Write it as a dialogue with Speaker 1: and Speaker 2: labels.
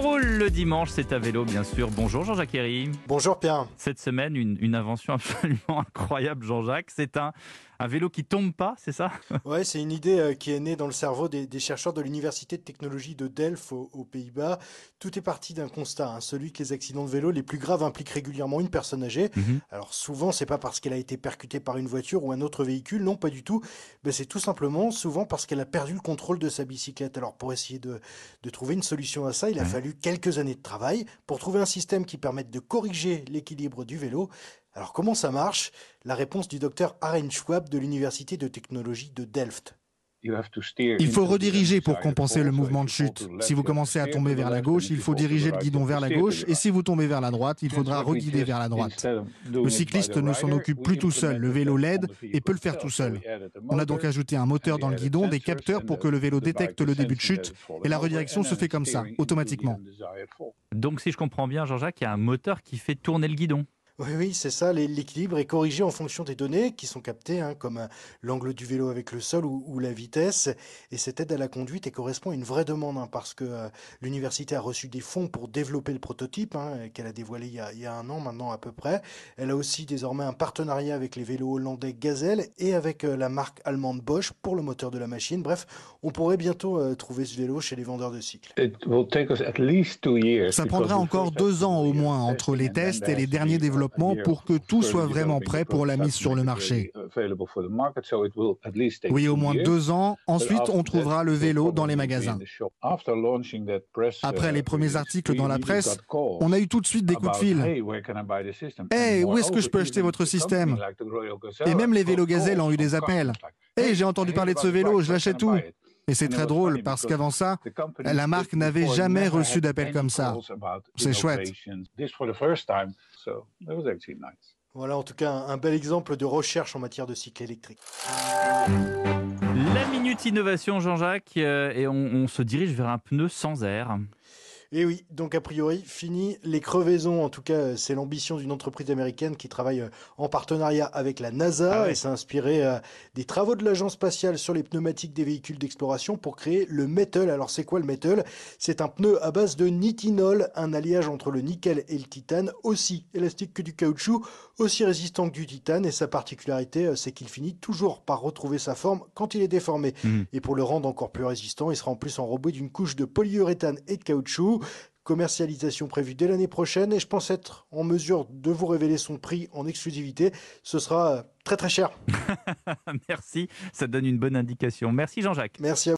Speaker 1: roule le dimanche, c'est à vélo bien sûr. Bonjour Jean-Jacques Herry.
Speaker 2: Bonjour Pierre.
Speaker 1: Cette semaine, une, une invention absolument incroyable Jean-Jacques. C'est un, un vélo qui tombe pas, c'est ça?
Speaker 2: Ouais, c'est une idée euh, qui est née dans le cerveau des, des chercheurs de l'université de technologie de Delft aux, aux Pays-Bas. Tout est parti d'un constat, hein, celui que les accidents de vélo les plus graves impliquent régulièrement une personne âgée.
Speaker 1: Mhm.
Speaker 2: Alors souvent, c'est pas parce qu'elle a été percutée par une voiture ou un autre véhicule, non, pas du tout. Ben, c'est tout simplement souvent parce qu'elle a perdu le contrôle de sa bicyclette. Alors pour essayer de, de trouver une solution à ça, il a
Speaker 1: Ouais.
Speaker 2: fallu quelques années de travail pour trouver un système qui permette de corriger l'équilibre du vélo. Alors comment ça marche? La réponse du docteur Aren Schwab de l'université de technologie de Delft.
Speaker 3: Il faut rediriger pour compenser le mouvement de chute. Si vous commencez à tomber vers la gauche, il faut diriger le guidon vers la gauche, et si vous tombez vers la droite, il faudra reguider vers la droite. Le cycliste ne s'en occupe plus tout seul, le vélo l'aide et peut le faire tout seul. On a donc ajouté un moteur dans le guidon, des capteurs pour que le vélo détecte le début de chute, et la redirection se fait comme ça, automatiquement.
Speaker 1: Donc si je comprends bien Jean-Jacques, il y a un moteur qui fait tourner le guidon.
Speaker 2: Oui, oui, c'est ça. L'équilibre est corrigé en fonction des données qui sont captées, hein, comme euh, l'angle du vélo avec le sol ou, ou la vitesse. Et cette aide à la conduite elle correspond à une vraie demande, hein, parce que euh, l'université a reçu des fonds pour développer le prototype, hein, qu'elle a dévoilé il y a, il y a un an maintenant à peu près. Elle a aussi désormais un partenariat avec les vélos hollandais Gazelle et avec euh, la marque allemande Bosch pour le moteur de la machine. Bref, on pourrait bientôt euh, trouver ce vélo chez les vendeurs de cycles.
Speaker 3: Ça prendra encore deux ans au moins entre les tests et les derniers développements pour que tout soit vraiment prêt pour la mise sur le marché. Oui, au moins deux ans. Ensuite, on trouvera le vélo dans les magasins. Après les premiers articles dans la presse, on a eu tout de suite des coups de fil.
Speaker 4: Hey, où est-ce que je peux acheter votre système?
Speaker 3: Et même les vélos gazelles ont eu des appels.
Speaker 4: Hey, j'ai entendu parler de ce vélo, je l'achète où
Speaker 3: Et c'est très drôle parce qu'avant ça, la marque n'avait jamais reçu d'appel comme ça. C'est chouette.
Speaker 2: Voilà en tout cas un, bel exemple de recherche en matière de cycle électrique.
Speaker 1: La minute innovation Jean-Jacques euh, et on, on se dirige vers un pneu sans air.
Speaker 2: Et oui, donc a priori, fini les crevaisons. En tout cas, euh, c'est l'ambition d'une entreprise américaine qui travaille euh, en partenariat avec la NASA
Speaker 1: Ah ouais.
Speaker 2: et s'est inspiré euh, des travaux de l'agence spatiale sur les pneumatiques des véhicules d'exploration pour créer le Metal. Alors c'est quoi le Metal C'est un pneu à base de nitinol, un alliage entre le nickel et le titane, aussi élastique que du caoutchouc, aussi résistant que du titane. Et sa particularité, c'est qu'il finit toujours par retrouver sa forme quand il est déformé.
Speaker 1: Mhm.
Speaker 2: Et pour le rendre encore plus résistant, il sera en plus enrobé d'une couche de polyuréthane et de caoutchouc. Commercialisation prévue dès l'année prochaine et je pense être en mesure de vous révéler son prix en exclusivité. Ce sera euh, très très cher.
Speaker 1: Merci, ça donne une bonne indication. Merci Jean-Jacques.
Speaker 2: Merci à